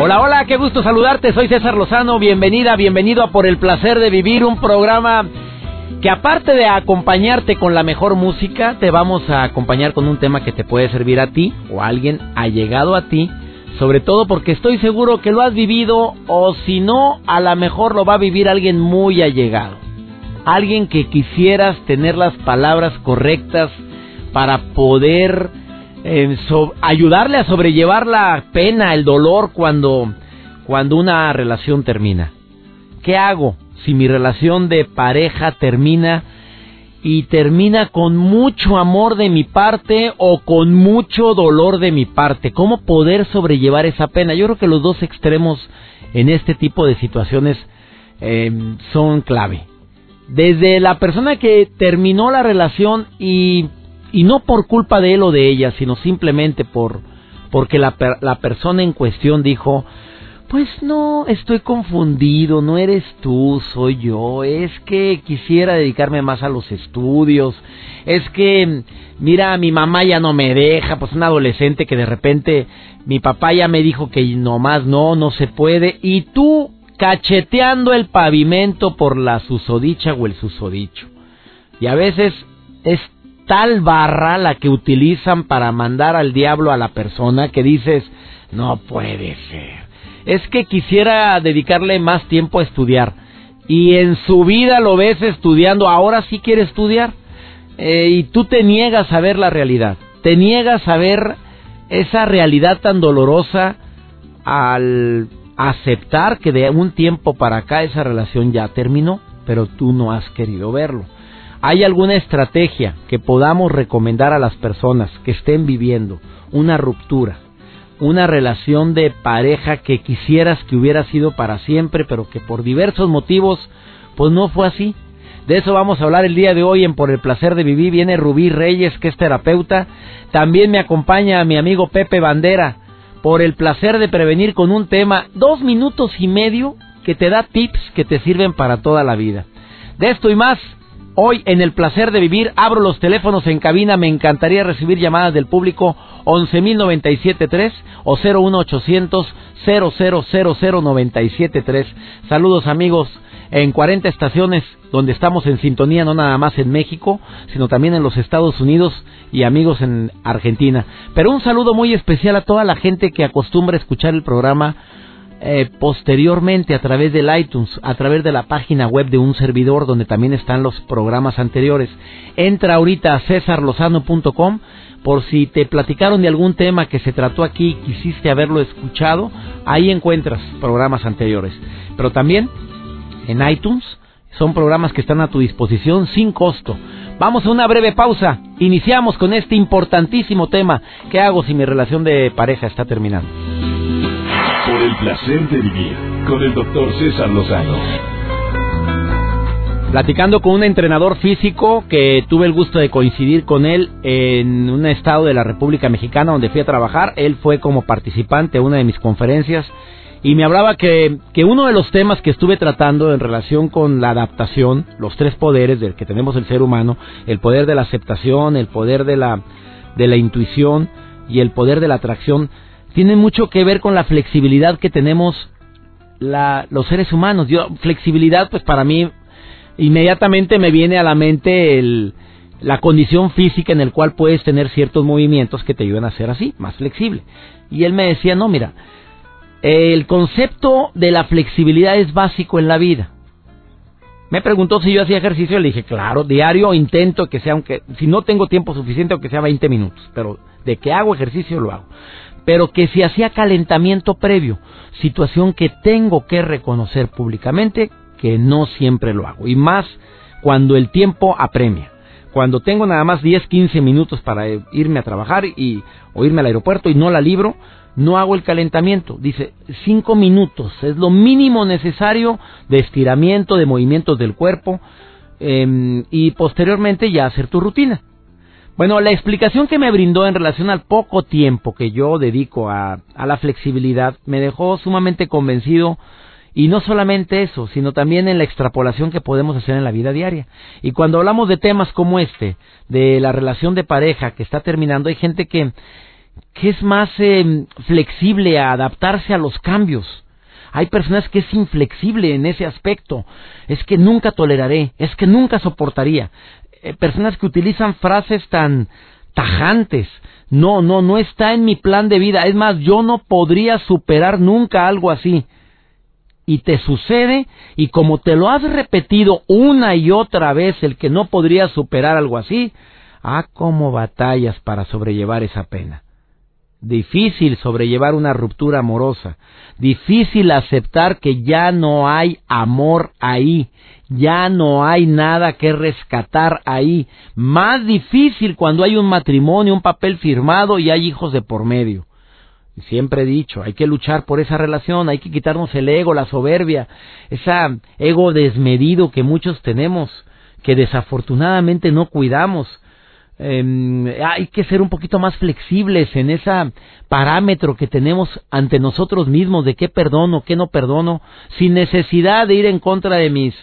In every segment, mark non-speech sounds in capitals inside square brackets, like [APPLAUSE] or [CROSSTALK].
Hola, hola, qué gusto saludarte. Soy César Lozano. Bienvenida, bienvenido a Por el placer de vivir, un programa que aparte de acompañarte con la mejor música, te vamos a acompañar con un tema que te puede servir a ti o a alguien allegado a ti, sobre todo porque estoy seguro que lo has vivido o si no, a lo mejor lo va a vivir alguien muy allegado. Alguien que quisieras tener las palabras correctas para poder ayudarle a sobrellevar la pena, el dolor cuando, cuando una relación termina. ¿Qué hago? si mi relación de pareja termina y termina con mucho amor de mi parte o con mucho dolor de mi parte. ¿Cómo poder sobrellevar esa pena? Yo creo que los dos extremos en este tipo de situaciones em, son clave. Desde la persona que terminó la relación y, y no por culpa de él o de ella, sino simplemente por porque la, la persona en cuestión dijo, pues no, estoy confundido, no eres tú, soy yo. Es que quisiera dedicarme más a los estudios. Es que, mira, mi mamá ya no me deja, pues un adolescente que de repente mi papá ya me dijo que nomás no, no se puede. Y tú cacheteando el pavimento por la susodicha o el susodicho. Y a veces es tal barra la que utilizan para mandar al diablo a la persona que dices, no puede ser es que quisiera dedicarle más tiempo a estudiar. Y en su vida lo ves estudiando, ahora sí quiere estudiar. Eh, y tú te niegas a ver la realidad. Te niegas a ver esa realidad tan dolorosa al aceptar que de un tiempo para acá esa relación ya terminó, pero tú no has querido verlo. ¿Hay alguna estrategia que podamos recomendar a las personas que estén viviendo una ruptura, una relación de pareja que quisieras que hubiera sido para siempre, pero que por diversos motivos, pues no fue así. De eso vamos a hablar el día de hoy en Por el Placer de Vivir. Viene Rubí Reyes, que es terapeuta. También me acompaña mi amigo Pepe Bandera, por el placer de prevenir con un tema, dos minutos y medio, que te da tips que te sirven para toda la vida. De esto y más, Hoy en el placer de vivir abro los teléfonos en cabina, me encantaría recibir llamadas del público 11.097.3 o 01800 0000973. Saludos amigos en 40 estaciones donde estamos en sintonía no nada más en México, sino también en los Estados Unidos y amigos en Argentina. Pero un saludo muy especial a toda la gente que acostumbra escuchar el programa eh, posteriormente a través del iTunes, a través de la página web de un servidor donde también están los programas anteriores. Entra ahorita a cesarlozano.com por si te platicaron de algún tema que se trató aquí y quisiste haberlo escuchado, ahí encuentras programas anteriores. Pero también en iTunes son programas que están a tu disposición sin costo. Vamos a una breve pausa. Iniciamos con este importantísimo tema. ¿Qué hago si mi relación de pareja está terminando? Por el placer de vivir con el doctor César Lozano. Platicando con un entrenador físico que tuve el gusto de coincidir con él en un estado de la República Mexicana donde fui a trabajar. Él fue como participante de una de mis conferencias y me hablaba que, que uno de los temas que estuve tratando en relación con la adaptación, los tres poderes del que tenemos el ser humano, el poder de la aceptación, el poder de la, de la intuición y el poder de la atracción, tiene mucho que ver con la flexibilidad que tenemos la, los seres humanos. Yo, flexibilidad, pues para mí, inmediatamente me viene a la mente el, la condición física en el cual puedes tener ciertos movimientos que te ayudan a ser así, más flexible. Y él me decía, no, mira, el concepto de la flexibilidad es básico en la vida. Me preguntó si yo hacía ejercicio, le dije, claro, diario intento que sea, aunque si no tengo tiempo suficiente, aunque sea 20 minutos, pero de que hago ejercicio lo hago pero que si hacía calentamiento previo, situación que tengo que reconocer públicamente que no siempre lo hago, y más cuando el tiempo apremia, cuando tengo nada más 10, 15 minutos para irme a trabajar y, o irme al aeropuerto y no la libro, no hago el calentamiento. Dice, 5 minutos es lo mínimo necesario de estiramiento, de movimientos del cuerpo em, y posteriormente ya hacer tu rutina. Bueno, la explicación que me brindó en relación al poco tiempo que yo dedico a, la flexibilidad me dejó sumamente convencido y no solamente eso, sino también en la extrapolación que podemos hacer en la vida diaria. Y cuando hablamos de temas como este, de la relación de pareja que está terminando, hay gente que, que es más em, flexible a adaptarse a los cambios. Hay personas que es inflexible en ese aspecto. Es que nunca toleraré, es que nunca soportaría. Eh, personas que utilizan frases tan tajantes. No, no, no está en mi plan de vida. Es más, yo no podría superar nunca algo así y te sucede y como te lo has repetido una y otra vez el que no podrías superar algo así, ah, cómo batallas para sobrellevar esa pena. Difícil sobrellevar una ruptura amorosa, difícil aceptar que ya no hay amor ahí, ya no hay nada que rescatar ahí, más difícil cuando hay un matrimonio, un papel firmado y hay hijos de por medio. Siempre he dicho, hay que luchar por esa relación, hay que quitarnos el ego, la soberbia, ese ego desmedido que muchos tenemos, que desafortunadamente no cuidamos. Em, hay que ser un poquito más flexibles en ese parámetro que tenemos ante nosotros mismos de qué perdono, qué no perdono, sin necesidad de ir en contra de mis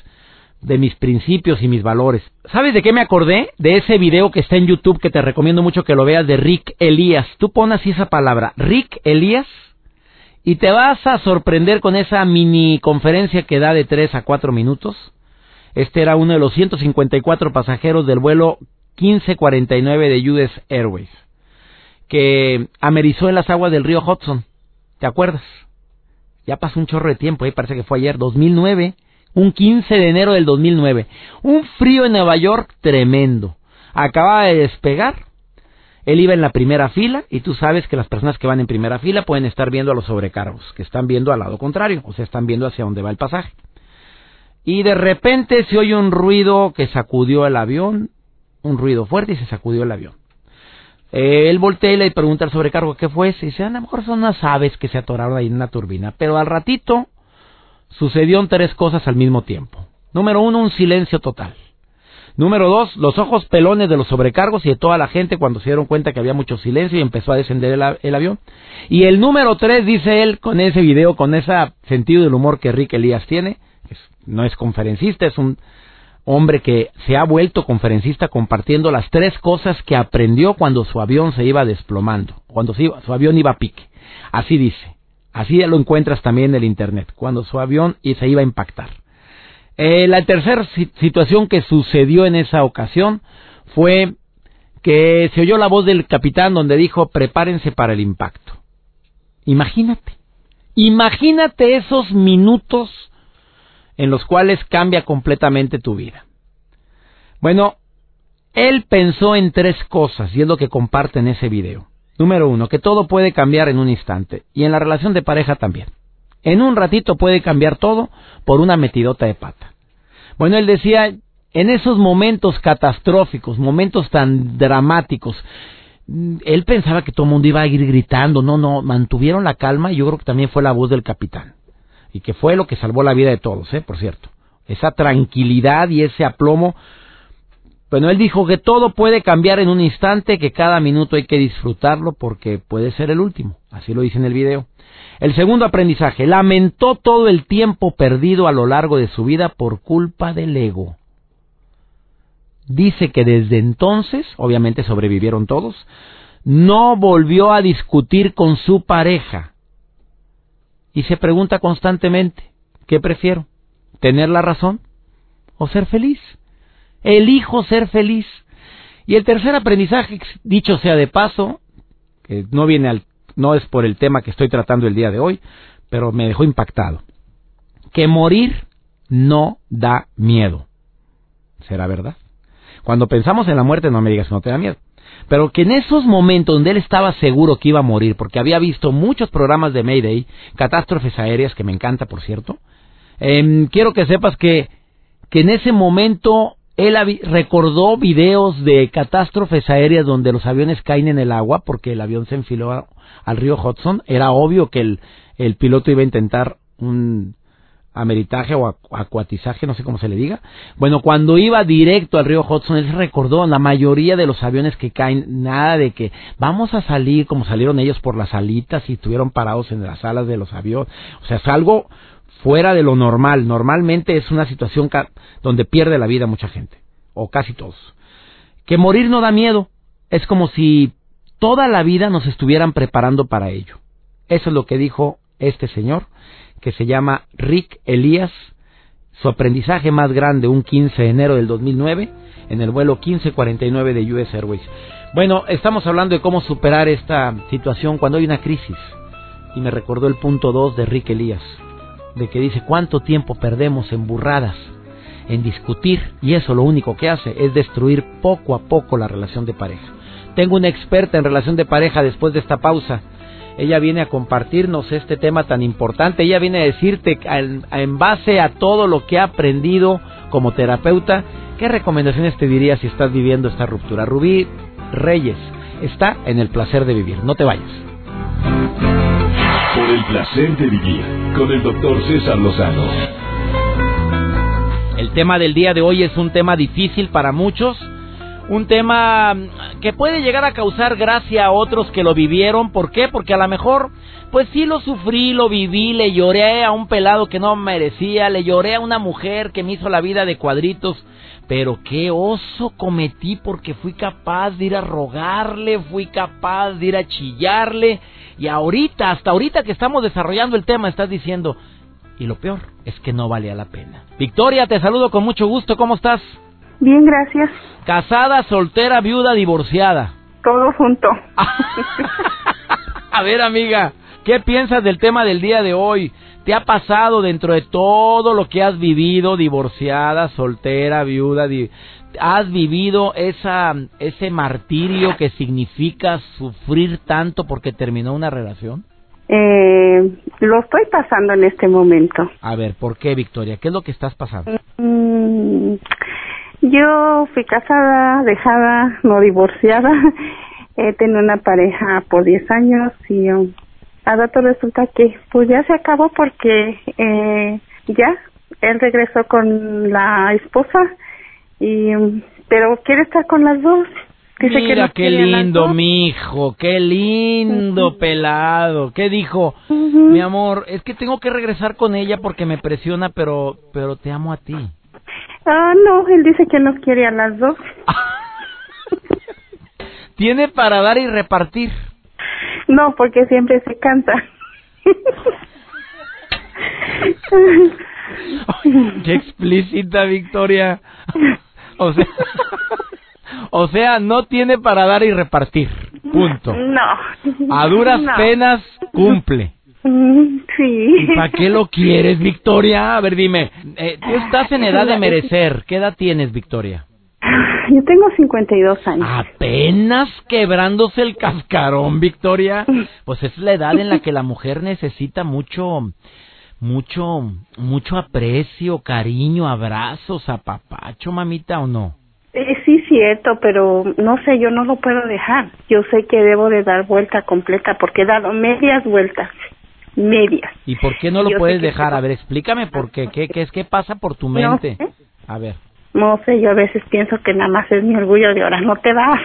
de mis principios y mis valores. ¿Sabes de qué me acordé? De ese video que está en YouTube que te recomiendo mucho que lo veas de Rick Elías. Tú pon así esa palabra, Rick Elías, y te vas a sorprender con esa mini conferencia que da de 3 a 4 minutos. Este era uno de los 154 pasajeros del vuelo 1549 de US Airways, que amerizó en las aguas del río Hudson. ¿Te acuerdas? Ya pasó un chorro de tiempo, ahí parece que fue ayer, 2009 un 15 de enero del 2009. Un frío en Nueva York tremendo. Acaba de despegar. Él iba en la primera fila y tú sabes que las personas que van en primera fila pueden estar viendo a los sobrecargos, que están viendo al lado contrario, o sea, están viendo hacia dónde va el pasaje. Y de repente se oye un ruido que sacudió el avión, un ruido fuerte y se sacudió el avión. él voltea y le pregunta al sobrecargo qué fue. Y dice, a lo mejor son unas aves que se atoraron ahí en una turbina. Pero al ratito sucedieron tres cosas al mismo tiempo. Número uno, un silencio total. Número dos, los ojos pelones de los sobrecargos y de toda la gente cuando se dieron cuenta que había mucho silencio y empezó a descender el, avión. Y el número tres, dice él, con ese video, con ese sentido del humor que Rick Elías tiene, no es conferencista, es un hombre que se ha vuelto conferencista compartiendo las tres cosas que aprendió cuando su avión se iba desplomando, cuando su avión iba a pique. Así dice. Así lo encuentras también en el Internet, cuando su avión se iba a impactar. Eh, la tercera situación que sucedió en esa ocasión fue que se oyó la voz del capitán donde dijo prepárense para el impacto. Imagínate, imagínate esos minutos en los cuales cambia completamente tu vida. Bueno, él pensó en tres cosas y es lo que comparte en ese video. Número uno, que todo puede cambiar en un instante y en la relación de pareja también. En un ratito puede cambiar todo por una metidota de pata. Bueno, él decía, en esos momentos catastróficos, momentos tan dramáticos, él pensaba que todo el mundo iba a ir gritando, no, no, mantuvieron la calma y yo creo que también fue la voz del capitán. Y que fue lo que salvó la vida de todos, ¿eh? Por cierto. Esa tranquilidad y ese aplomo bueno, él dijo que todo puede cambiar en un instante, que cada minuto hay que disfrutarlo porque puede ser el último. Así lo dice en el video. El segundo aprendizaje, lamentó todo el tiempo perdido a lo largo de su vida por culpa del ego. Dice que desde entonces, obviamente sobrevivieron todos, no volvió a discutir con su pareja. Y se pregunta constantemente, ¿qué prefiero? ¿Tener la razón o ser feliz? Elijo ser feliz. Y el tercer aprendizaje, dicho sea de paso, que no viene al, no es por el tema que estoy tratando el día de hoy, pero me dejó impactado. Que morir no da miedo. ¿Será verdad? Cuando pensamos en la muerte, no me digas que no te da miedo. Pero que en esos momentos donde él estaba seguro que iba a morir, porque había visto muchos programas de Mayday, catástrofes aéreas, que me encanta, por cierto, em, quiero que sepas que, que en ese momento él recordó videos de catástrofes aéreas donde los aviones caen en el agua porque el avión se enfiló al río Hudson. Era obvio que el, el piloto iba a intentar un ameritaje o acuatizaje, no sé cómo se le diga. Bueno, cuando iba directo al río Hudson, él recordó la mayoría de los aviones que caen, nada de que vamos a salir como salieron ellos por las alitas y estuvieron parados en las alas de los aviones. O sea, es algo fuera de lo normal. Normalmente es una situación donde pierde la vida mucha gente, o casi todos. Que morir no da miedo. Es como si toda la vida nos estuvieran preparando para ello. Eso es lo que dijo este señor que se llama Rick Elías. Su aprendizaje más grande un 15 de enero del 2009 en el vuelo 1549 de US Airways. Bueno, estamos hablando de cómo superar esta situación cuando hay una crisis. Y me recordó el punto 2 de Rick Elías, de que dice cuánto tiempo perdemos en burradas, en discutir, y eso lo único que hace es destruir poco a poco la relación de pareja. Tengo una experta en relación de pareja después de esta pausa ella viene a compartirnos este tema tan importante. Ella viene a decirte, en base a todo lo que ha aprendido como terapeuta, ¿qué recomendaciones te diría si estás viviendo esta ruptura? Rubí Reyes está en el placer de vivir. No te vayas. Por el placer de vivir con el doctor César Lozano. El tema del día de hoy es un tema difícil para muchos un tema que puede llegar a causar gracia a otros que lo vivieron. ¿Por qué? Porque a lo mejor, pues sí lo sufrí, lo viví, le lloré a un pelado que no merecía, le lloré a una mujer que me hizo la vida de cuadritos. Pero qué oso cometí porque fui capaz de ir a rogarle, fui capaz de ir a chillarle. Y ahorita, hasta ahorita que estamos desarrollando el tema, estás diciendo, y lo peor es que no valía la pena. Victoria, te saludo con mucho gusto, ¿cómo estás? Bien, gracias. Casada, soltera, viuda, divorciada. Todo junto. [LAUGHS] A ver, amiga, ¿qué piensas del tema del día de hoy? ¿Te ha pasado dentro de todo lo que has vivido, divorciada, soltera, viuda, has vivido esa ese martirio que significa sufrir tanto porque terminó una relación? Eh, lo estoy pasando en este momento. A ver, ¿por qué, Victoria? ¿Qué es lo que estás pasando? Mm, yo fui casada, dejada, no divorciada. [LAUGHS] He tenido una pareja por 10 años y um, a dato resulta que pues ya se acabó porque eh, ya él regresó con la esposa y um, pero quiere estar con las dos. Dice Mira qué lindo, mi hijo, qué lindo pelado. ¿Qué dijo? Mi amor, es que tengo que regresar con ella porque me presiona, pero pero te amo a ti. Ah, no, él dice que nos quiere a las dos. [LAUGHS] ¿Tiene para dar y repartir? No, porque siempre se canta. [LAUGHS] qué explícita, Victoria. O sea, o sea, no tiene para dar y repartir. Punto. No. A duras penas cumple. Sí. ¿Para qué lo quieres, Victoria? A ver, dime, eh, tú estás en edad de merecer. ¿Qué edad tienes, Victoria? Yo tengo 52 años. Apenas quebrándose el cascarón, Victoria. Pues es la edad en la que la mujer necesita mucho, mucho, mucho aprecio, cariño, abrazos, apapacho, mamita, ¿o no? Eh, sí, cierto, pero no sé, yo no lo puedo dejar. Yo sé que debo de dar vuelta completa porque he dado medias vueltas medias. ¿Y por qué no lo puedes dejar? A ver, explícame por qué. ¿Qué, qué es qué pasa por tu mente? A ver. No sé, yo a veces pienso que nada más es mi orgullo de ahora no te vas.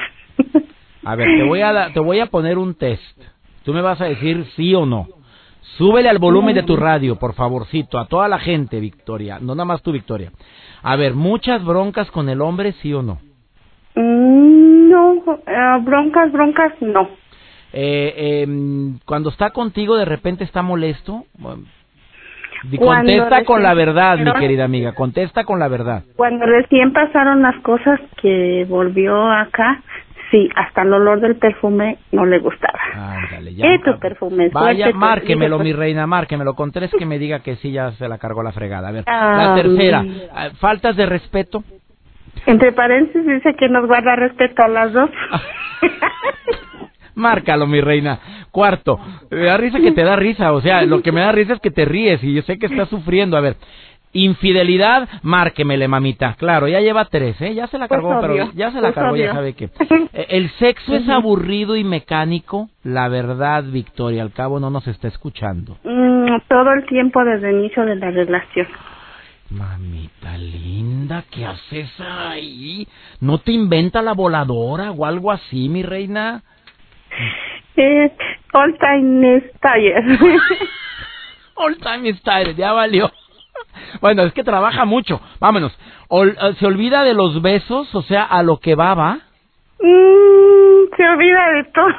a ver, te voy a, te voy a poner un test. Tú me vas a decir sí o no. Súbele al volumen de tu radio, por favorcito, a toda la gente, Victoria. No nada más tú, Victoria. A ver, ¿muchas broncas con el hombre, sí o no? Mm, no, eh, broncas, broncas, no. Eh, em, cuando está contigo de repente está molesto. Contesta con la verdad, mi querida amiga, contesta con la verdad. Cuando recién pasaron las cosas que volvió acá, sí, hasta el olor del perfume no le gustaba. Ándale, ya. perfume? Vaya, márquemelo, mi reina, márquemelo. Con tres que me diga que sí, ya se la cargó la fregada. A ver, la tercera, ah, faltas de respeto. Entre paréntesis dice que nos guarda respeto a las dos. [LAUGHS] Márcalo, mi reina. Cuarto, me da risa que te da risa. O sea, lo que me da risa es que te ríes y yo sé que estás sufriendo. A ver, Infidelidad, márquemele, mamita. Claro, ya lleva tres, ¿eh? Ya se la Pues cargó, pero ya se la pues cargó, ya sabe que. [LAUGHS] Eh, El sexo es aburrido y mecánico. La verdad, Victoria, al cabo no nos está escuchando. Mm, todo el tiempo desde el inicio de la relación. Mamita linda, ¿qué haces ahí? ¿No te inventa la voladora o algo así, mi reina? Eh, all time is tired. [LAUGHS] All time style, ya valió. Bueno, es que trabaja mucho. Vámonos. Ol- eh, ¿Se olvida de los besos? O sea, a lo que va, va. Mm, se olvida de todo.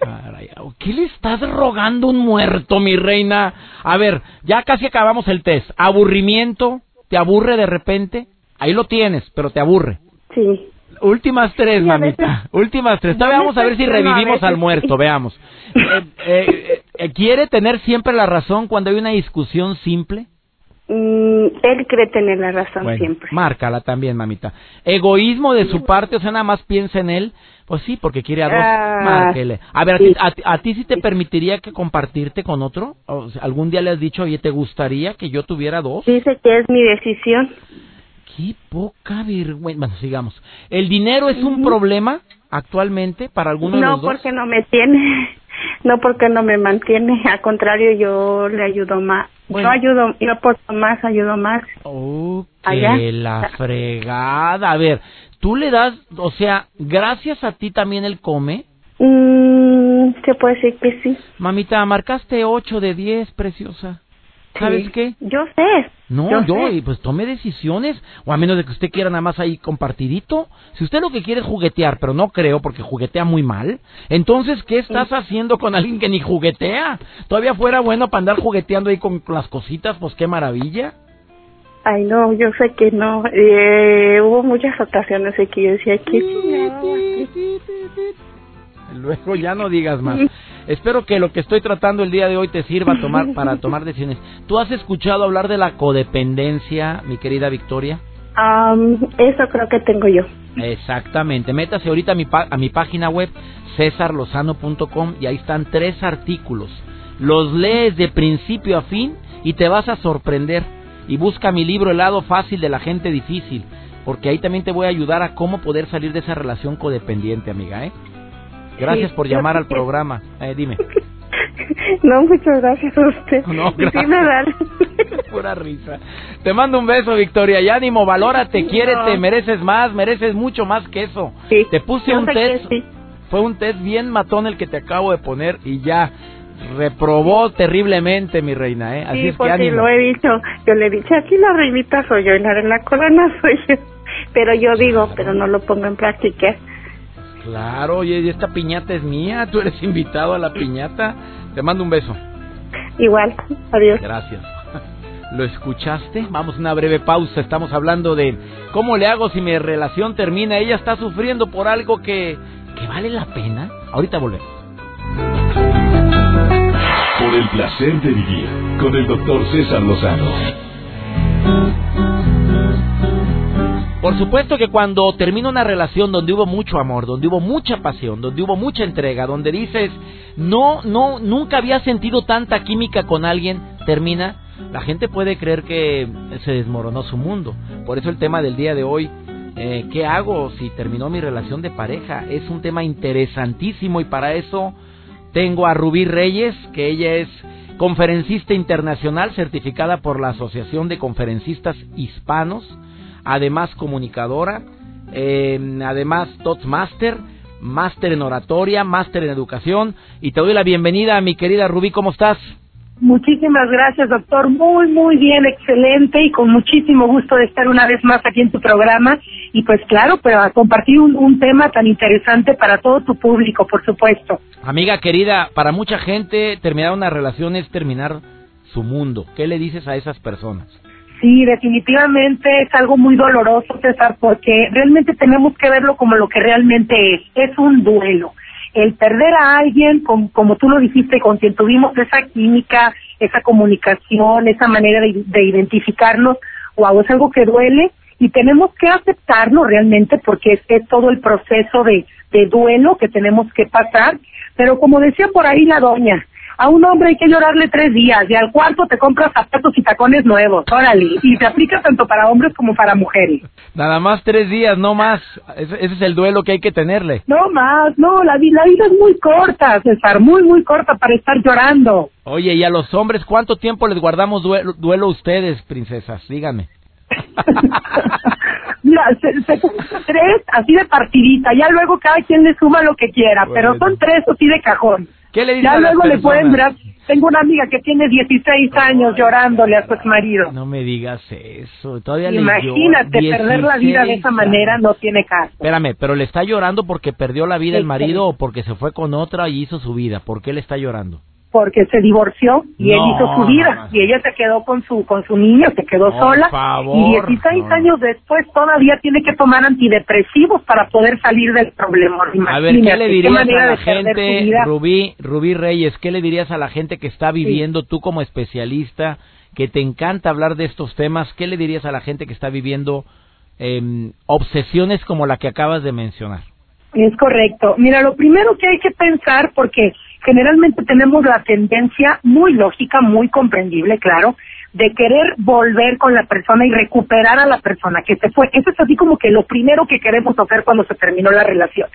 Caray, ¿qué le estás rogando a un muerto, mi reina? A ver, ya casi acabamos el test. ¿Aburrimiento? ¿Te aburre de repente? Ahí lo tienes, pero te aburre. Sí. Últimas tres, mamita. Últimas tres. Todavía vamos a ver si revivimos al muerto, veamos. [LAUGHS] Eh, eh, eh, ¿Quiere tener siempre la razón cuando hay una discusión simple? Mm, él cree tener la razón Bueno, siempre. márcala también, mamita. Egoísmo de su parte, o sea, nada más piensa en él. Pues sí, porque quiere a dos. Ah, Márquele. A ver, ¿a, ti, a, ti- a ti sí te permitiría que compartirte con otro? O sea, ¿Algún día le has dicho, oye, ¿te gustaría que yo tuviera dos? Dice que es mi decisión. Qué poca vergüenza. Bueno, sigamos. ¿El dinero es un problema actualmente para alguno de No los dos? porque no me tiene, [LAUGHS] no porque no me mantiene, al contrario yo le ayudo más. Bueno. Yo ayudo, yo aporto más, ayudo más. Oh, que la fregada. A ver, tú le das, o sea, gracias a ti también él come. Mm, se puede decir que sí. Mamita, marcaste 8 de 10, preciosa. ¿Sabes Sí. qué? Yo sé. No, yo, sé. y pues tome decisiones, o a menos de que usted quiera nada más ahí compartidito. Si usted lo que quiere es juguetear, pero no creo porque juguetea muy mal, entonces, ¿qué estás haciendo con alguien que ni juguetea? Todavía fuera bueno para andar jugueteando ahí con las cositas, pues qué maravilla. Ay, no, yo sé que no. Eh, hubo muchas ocasiones en que yo decía que. [LAUGHS] Luego ya no digas más. Espero que lo que estoy tratando el día de hoy te sirva tomar, [LAUGHS] para tomar decisiones. ¿Tú has escuchado hablar de la codependencia, mi querida Victoria? Am, eso creo que tengo yo. Exactamente. Métase ahorita a mi, a mi página web, cesarlozano.com, y ahí están tres artículos. Los lees de principio a fin y te vas a sorprender. Y busca mi libro El lado fácil de la gente difícil, porque ahí también te voy a ayudar a cómo poder salir de esa relación codependiente, amiga, ¿eh? Gracias Sí, por llamar al programa. Eh, dime. [LAUGHS] No, muchas gracias a usted. [LAUGHS] No, sí gracias. me dan. [LAUGHS] Pura risa. Te mando un beso, Victoria. Y ánimo, valórate, quiérete, No. mereces más, mereces mucho más que eso. Sí, Te puse yo un test. sí. Fue un test bien matón el que te acabo de poner y ya reprobó terriblemente, mi reina, ¿eh? Así Sí, es que porque lo he dicho. Yo le he dicho, aquí la reinita soy yo y la de la corona soy yo. Pero yo digo, pero no lo pongo en práctica. Claro, oye, y esta piñata es mía, tú eres invitado a la piñata. Te mando un beso. Igual, adiós. Gracias. [LAUGHS] ¿Lo escuchaste? Vamos a una breve pausa. Estamos hablando de cómo le hago si mi relación termina. Ella está sufriendo por algo que, que vale la pena. Ahorita volvemos. Por el placer de vivir con el doctor César Lozano. Por supuesto que cuando termina una relación donde hubo mucho amor, donde hubo mucha pasión, donde hubo mucha entrega, donde dices, no, no, nunca había sentido tanta química con alguien, termina, la gente puede creer que se desmoronó su mundo. Por eso el tema del día de hoy, eh, ¿qué hago si terminó mi relación de pareja? Es un tema interesantísimo y para eso tengo a Rubí Reyes, que ella es conferencista internacional certificada por la Asociación de Conferencistas Hispanos además comunicadora, eh, además Toastmaster, máster en oratoria, máster en educación. Y te doy la bienvenida a mi querida Rubí, ¿cómo estás? Muchísimas gracias, doctor. Muy, muy bien, excelente y con muchísimo gusto de estar una vez más aquí en tu programa. Y pues claro, para compartir un, un tema tan interesante para todo tu público, por supuesto. Amiga querida, para mucha gente terminar una relación es terminar su mundo. ¿Qué le dices a esas personas? Sí, definitivamente es algo muy doloroso, César, porque realmente tenemos que verlo como lo que realmente es. Es un duelo. El perder a alguien, con- como tú lo dijiste, con quien tuvimos esa química, esa comunicación, esa manera de, de identificarnos, wow, es algo que duele y tenemos que aceptarlo realmente porque es, es todo el proceso de duelo que tenemos que pasar. Pero como decía por ahí la doña, A un hombre hay que llorarle tres días y al cuarto te compras zapatos y tacones nuevos, órale. Y se aplica tanto para hombres como para mujeres. Nada más tres días, no más. Ese, ese es el duelo que hay que tenerle. No más, no, la, vi- la vida es muy corta, César, muy, muy corta para estar llorando. Oye, ¿y a los hombres cuánto tiempo les guardamos duelo, duelo a ustedes, princesas? Díganme. [LAUGHS] Mira, se, se tres así de partidita, ya luego cada quien le suma lo que quiera, pero Bueno. son tres así de cajón. ¿Qué le Ya luego le pueden ver. Tengo una amiga que tiene 16 años llorándole a su exmarido. No me digas eso. Todavía le Imagínate, llora. perder la vida de esa 16 manera no tiene caso. Espérame, pero le está llorando porque perdió la vida el Sí, marido o porque se fue con otra y hizo su vida. ¿Por qué le está llorando? Porque se divorció y él hizo su vida no, no. y ella se quedó con su con su niño, se quedó sola favor, y 16 no. años después todavía tiene que tomar antidepresivos para poder salir del problema. A ver, ¿qué le dirías a la gente. Rubí, Rubí Reyes, qué le dirías a la gente que está viviendo, tú como especialista, que te encanta hablar de estos temas, qué le dirías a la gente que está viviendo em, obsesiones como la que acabas de mencionar? Es correcto. Mira, lo primero que hay que pensar, porque generalmente tenemos la tendencia muy lógica, muy comprendible, claro, de querer volver con la persona y recuperar a la persona que se fue. Eso es así como que lo primero que queremos hacer cuando se terminó la relación.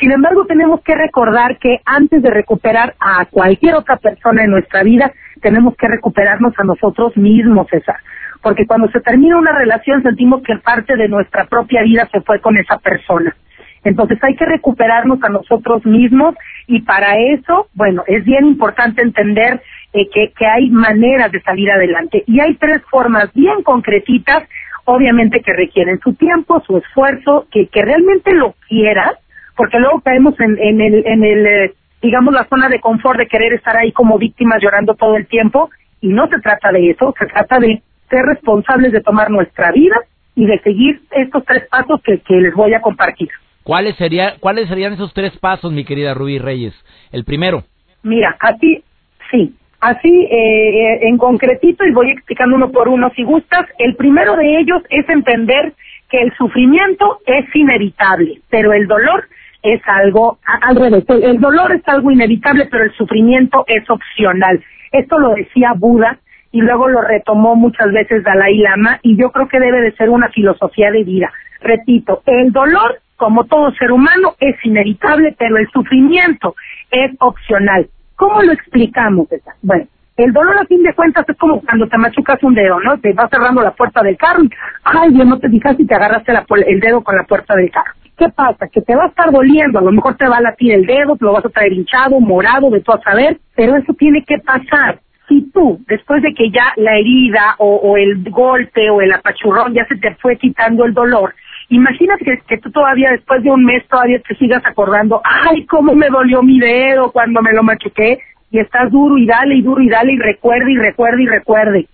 Sin embargo, tenemos que recordar que antes de recuperar a cualquier otra persona en nuestra vida, tenemos que recuperarnos a nosotros mismos, César. Porque cuando se termina una relación sentimos que parte de nuestra propia vida se fue con esa persona. Entonces hay que recuperarnos a nosotros mismos y para eso, bueno, es bien importante entender eh, que, hay maneras de salir adelante y hay tres formas bien concretitas, obviamente que requieren su tiempo, su esfuerzo, que, que realmente lo quieras, porque luego caemos en, en el, en el eh, digamos, la zona de confort de querer estar ahí como víctimas llorando todo el tiempo y no se trata de eso, se trata de ser responsables de tomar nuestra vida y de seguir estos tres pasos que, que les voy a compartir. ¿Cuáles, sería, ¿Cuáles serían esos tres pasos, mi querida Rubí Reyes? El primero. Mira, así, sí, así eh, eh, en concretito y voy explicando uno por uno si gustas. El primero de ellos es entender que el sufrimiento es inevitable, pero el dolor es algo al revés. El dolor es algo inevitable, pero el sufrimiento es opcional. Esto lo decía Buda y luego lo retomó muchas veces Dalai Lama y yo creo que debe de ser una filosofía de vida. Repito, el dolor, como todo ser humano, es inevitable, pero el sufrimiento es opcional. ¿Cómo lo explicamos? Bueno, el dolor a fin de cuentas es como cuando te machucas un dedo, ¿no? Te vas cerrando la puerta del carro y, ay, Dios, no te fijaste y te agarraste la el dedo con la puerta del carro. ¿Qué pasa? Que te va a estar doliendo, a lo mejor te va a latir el dedo, te lo vas a traer hinchado, morado, de todo a saber, pero eso tiene que pasar. Si tú, después de que ya la herida o el golpe o el apachurrón ya se te fue quitando el dolor, imagínate que, que tú todavía después de un mes todavía te sigas acordando, ay, cómo me dolió mi dedo cuando me lo machuqué, y estás duro y dale y duro y dale y recuerde y recuerde y recuerde.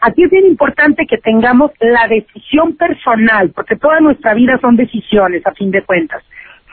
Aquí es bien importante que tengamos la decisión personal, porque toda nuestra vida son decisiones, a fin de cuentas.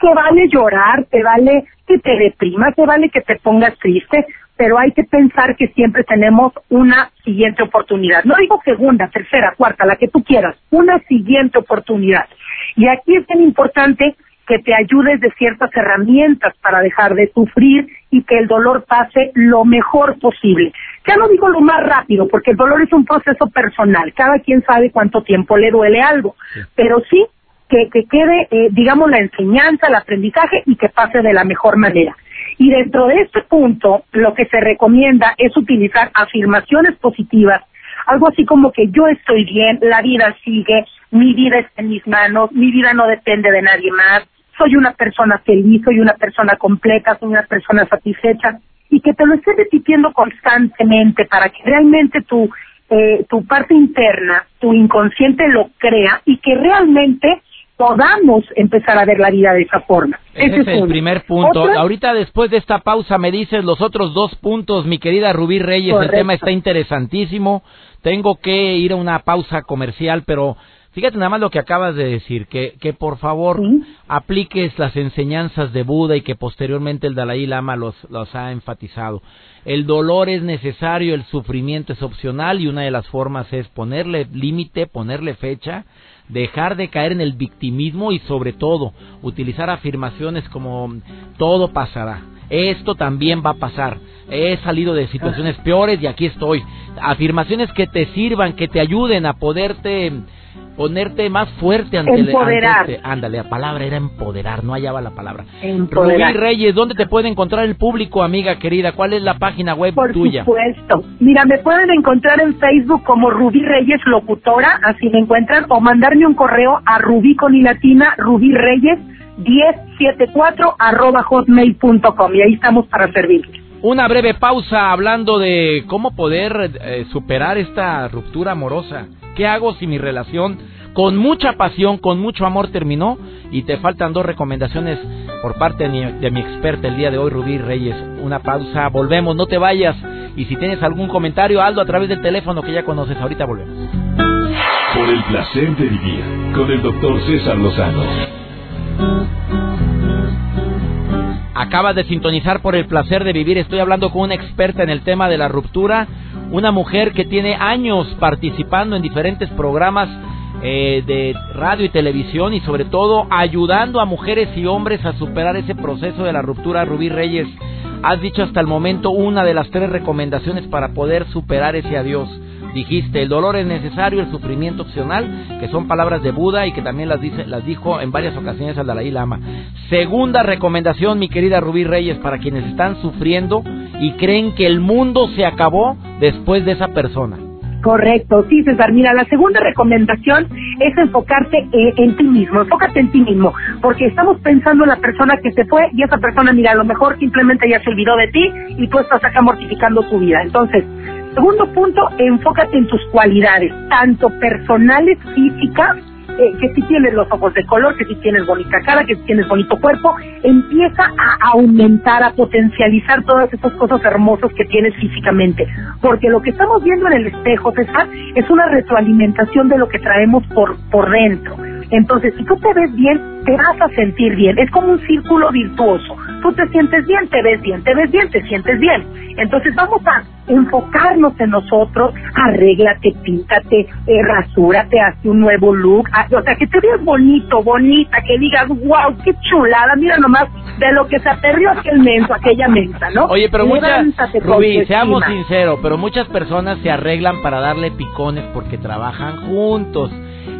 Se vale llorar, se vale que te deprimas, se vale que te pongas triste, pero hay que pensar que siempre tenemos una siguiente oportunidad. No digo segunda, tercera, cuarta, la que tú quieras, una siguiente oportunidad. Y aquí es bien importante que te ayudes de ciertas herramientas para dejar de sufrir y que el dolor pase lo mejor posible. Ya no digo lo más rápido, porque el dolor es un proceso personal. Cada quien sabe cuánto tiempo le duele algo, pero sí que, que quede, eh, digamos, la enseñanza, el aprendizaje y que pase de la mejor manera. Y dentro de este punto, lo que se recomienda es utilizar afirmaciones positivas, algo así como que yo estoy bien, la vida sigue, mi vida está en mis manos, mi vida no depende de nadie más, soy una persona feliz, soy una persona completa, soy una persona satisfecha, y que te lo estés repitiendo constantemente para que realmente tu, eh, tu parte interna, tu inconsciente lo crea y que realmente podamos empezar a ver la vida de esa forma. Ese es el uno. primer punto. Otra- Ahorita después de esta pausa me dices los otros dos puntos, mi querida Rubí Reyes. Correcto. El tema está interesantísimo. Tengo que ir a una pausa comercial, pero fíjate nada más lo que acabas de decir, que, que por favor Sí. apliques las enseñanzas de Buda y que posteriormente el Dalai Lama los, los ha enfatizado. El dolor es necesario, el sufrimiento es opcional y una de las formas es ponerle límite, ponerle fecha, dejar de caer en el victimismo y sobre todo utilizar afirmaciones como todo pasará. esto también va a pasar. He salido de situaciones [LAUGHS] peores y aquí estoy. Afirmaciones que te sirvan, que te ayuden a poderte ponerte más fuerte ante empoderar. El, ándale, la palabra era empoderar, no hallaba la palabra. Empoderar. Rubí Reyes, ¿dónde te puede encontrar el público, amiga querida? ¿Cuál es la página web tuya? Por supuesto. Mira, me pueden encontrar en Facebook como Rubí Reyes Locutora, así me encuentran, o mandarme un correo a rubí con y latina, Rubí Reyes 1074 arroba hotmail.com y ahí estamos para servirles. Una breve pausa hablando de cómo poder eh, superar esta ruptura amorosa. ¿Qué hago si mi relación con mucha pasión, con mucho amor terminó? Y te faltan dos recomendaciones por parte de mi, de mi experta el día de hoy, Rubí Reyes. Una pausa, volvemos, no te vayas. Y si tienes algún comentario, hazlo a través del teléfono que ya conoces. Ahorita volvemos. Por el placer de vivir con el doctor César Lozano. Acabas de sintonizar por el placer de vivir. Estoy hablando con una experta en el tema de la ruptura, una mujer que tiene años participando en diferentes programas eh, de radio y televisión y sobre todo ayudando a mujeres y hombres a superar ese proceso de la ruptura. Rubí Reyes, has dicho hasta el momento una de las tres recomendaciones para poder superar ese adiós dijiste, el dolor es necesario, el sufrimiento opcional, que son palabras de Buda y que también las, dice, las dijo en varias ocasiones al Dalai Lama. Segunda recomendación, mi querida Rubí Reyes, para quienes están sufriendo y creen que el mundo se acabó después de esa persona. Correcto, sí, César. Mira, la segunda recomendación es enfocarte eh, en ti mismo, enfócate en ti mismo, porque estamos pensando en la persona que se fue y esa persona, mira, a lo mejor simplemente ya se olvidó de ti y tú estás acá mortificando tu vida. Entonces, Segundo punto, enfócate en tus cualidades, tanto personales, físicas, eh, que si tienes los ojos de color, que si tienes bonita cara, que si tienes bonito cuerpo, empieza a aumentar, a potencializar todas esas cosas hermosas que tienes físicamente. Porque lo que estamos viendo en el espejo, César, es una retroalimentación de lo que traemos por, por dentro. Entonces, si tú te ves bien, te vas a sentir bien. Es como un círculo virtuoso. Tú te sientes bien, te ves bien, te ves bien, te sientes bien. Entonces vamos a enfocarnos en nosotros, arréglate, píntate, eh, rasúrate, hazte un nuevo look, ah, o sea, que te veas bonito, bonita, que digas, wow, qué chulada, mira nomás de lo que se perdió aquel menso, aquella mensa, ¿no? Oye, pero muchas, Rubí, seamos sinceros, pero muchas personas se arreglan para darle picones porque trabajan juntos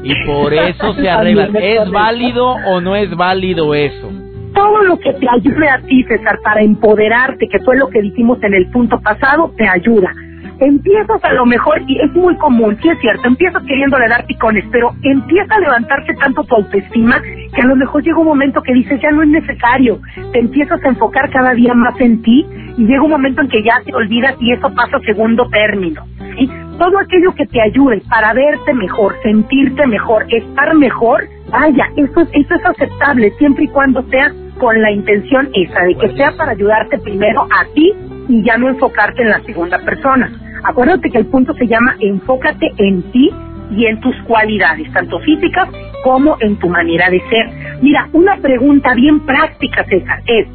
y por eso se [LAUGHS] arreglan. ¿Es válido o no es válido eso? todo lo que te ayude a ti, César, para empoderarte, que fue lo que dijimos en el punto pasado, te ayuda. Empiezas a lo mejor, y es muy común, sí es cierto, empiezas queriéndole dar picones, pero empieza a levantarse tanto tu autoestima que a lo mejor llega un momento que dices, ya no es necesario. Te empiezas a enfocar cada día más en ti y llega un momento en que ya te olvidas y eso pasa a segundo término. ¿Sí? Todo aquello que te ayude para verte mejor, sentirte mejor, estar mejor, vaya, eso, eso es aceptable siempre y cuando sea con la intención esa, de que sea para ayudarte primero a ti y ya no enfocarte en la segunda persona. Acuérdate que el punto se llama enfócate en ti y en tus cualidades, tanto físicas como en tu manera de ser. Mira, una pregunta bien práctica, César, es,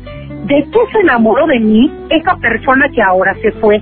¿de qué se enamoró de mí esa persona que ahora se fue?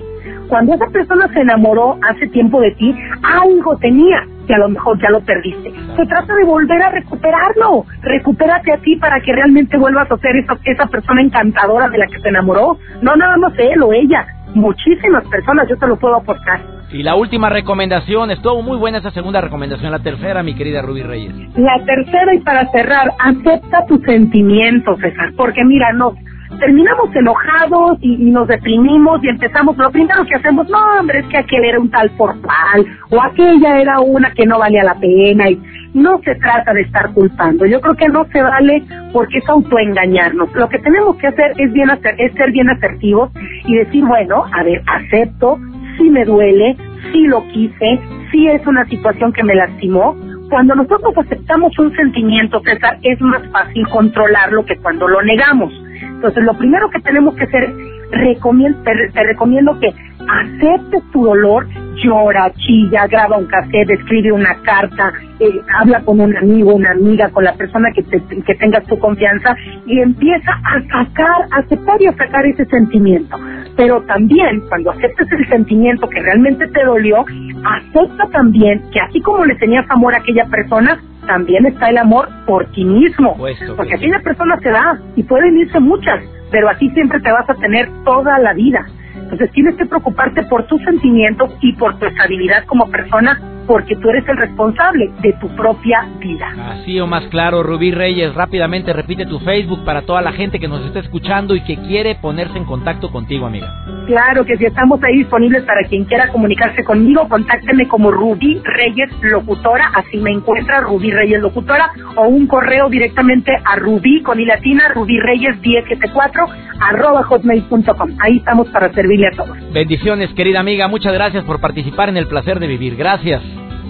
Cuando esa persona se enamoró hace tiempo de ti, algo tenía que a lo mejor ya lo perdiste. Se trata de volver a recuperarlo. Recupérate a ti para que realmente vuelvas a ser esa, esa persona encantadora de la que se enamoró. No nada más él o ella. Muchísimas personas, yo te lo puedo aportar. Y la última recomendación, estuvo muy buena esa segunda recomendación, la tercera, mi querida Ruby Reyes. La tercera y para cerrar, acepta tus sentimientos, César, porque mira, no, terminamos enojados y, nos deprimimos y empezamos, lo primero que hacemos, no hombre, es que aquel era un tal por tal, o aquella era una que no valía la pena, y no se trata de estar culpando, yo creo que no se vale porque es autoengañarnos, lo que tenemos que hacer es, bien hacer, es ser bien asertivos y decir, bueno, a ver, acepto, sí me duele, sí lo quise, sí es una situación que me lastimó, cuando nosotros aceptamos un sentimiento, César, es más fácil controlarlo que cuando lo negamos. Entonces, lo primero que tenemos que hacer, recomiendo, te, recomiendo que aceptes tu dolor, llora, chilla, graba un cassette, escribe una carta, eh, habla con un amigo, una amiga, con la persona que, que tengas tu confianza y empieza a sacar, a aceptar y a sacar ese sentimiento. Pero también, cuando aceptes el sentimiento que realmente te dolió, acepta también que así como le tenías amor a aquella persona, también está el amor por ti mismo. porque aquella persona se da y pueden irse muchas, pero así siempre te vas a tener toda la vida. Entonces tienes que preocuparte por tus sentimientos y por tu estabilidad como persona porque tú eres el responsable de tu propia vida. Así o más claro, Rubí Reyes, rápidamente repite tu Facebook para toda la gente que nos está escuchando y que quiere ponerse en contacto contigo, amiga. Claro que si estamos ahí disponibles para quien quiera comunicarse conmigo, contáctenme como Rubí Reyes Locutora, así me encuentra Rubí Reyes Locutora, o un correo directamente a Rubí con i latina, Rubí Reyes 1074 arroba hotmail.com. Ahí estamos para servirle a todos. Bendiciones, querida amiga, muchas gracias por participar en el placer de vivir. Gracias.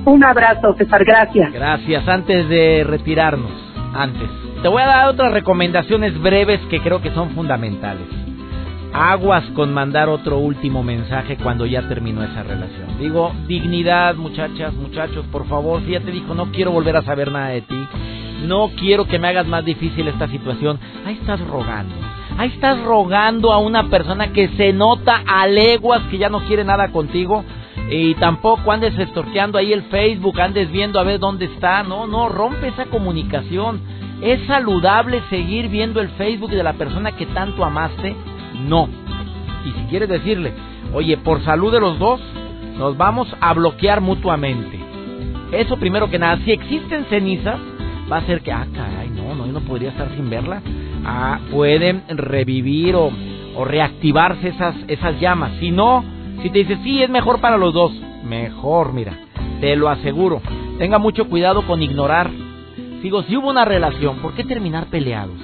Un abrazo, César, gracias. Gracias. Antes de retirarnos, antes, te voy a dar otras recomendaciones breves que creo que son fundamentales. Aguas con mandar otro último mensaje cuando ya terminó esa relación. Digo, dignidad, muchachas, muchachos, por favor, si ya te dijo, no quiero volver a saber nada de ti, no quiero que me hagas más difícil esta situación, ahí estás rogando. Ahí estás rogando a una persona que se nota a leguas que ya no quiere nada contigo y tampoco andes estorqueando ahí el Facebook, andes viendo a ver dónde está. No, no, rompe esa comunicación. ¿Es saludable seguir viendo el Facebook de la persona que tanto amaste? No. Y si quieres decirle, oye, por salud de los dos, nos vamos a bloquear mutuamente. Eso primero que nada, si existen cenizas, va a ser que, ah, caray, no, no, yo no podría estar sin verla. Ah, pueden revivir o, o reactivarse esas, esas llamas. Si no, si te dice, sí, es mejor para los dos, mejor, mira, te lo aseguro. Tenga mucho cuidado con ignorar. Digo, si hubo una relación, ¿por qué terminar peleados?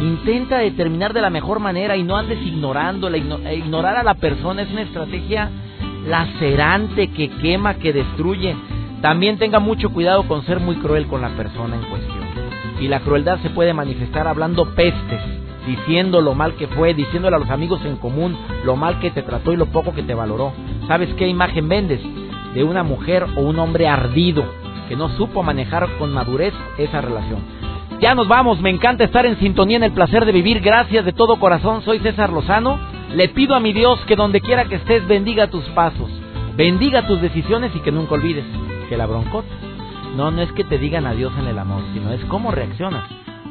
Intenta determinar de la mejor manera y no andes ignorando. La eh, ignorar a la persona es una estrategia lacerante que quema, que destruye. También tenga mucho cuidado con ser muy cruel con la persona en cuestión. Y la crueldad se puede manifestar hablando pestes diciendo lo mal que fue, diciéndole a los amigos en común lo mal que te trató y lo poco que te valoró. ¿Sabes qué imagen vendes? De una mujer o un hombre ardido que no supo manejar con madurez esa relación. Ya nos vamos, me encanta estar en sintonía en el placer de vivir. Gracias de todo corazón, soy César Lozano. Le pido a mi Dios que donde quiera que estés bendiga tus pasos, bendiga tus decisiones y que nunca olvides que la broncota no, no es que te digan adiós en el amor, sino es cómo reaccionas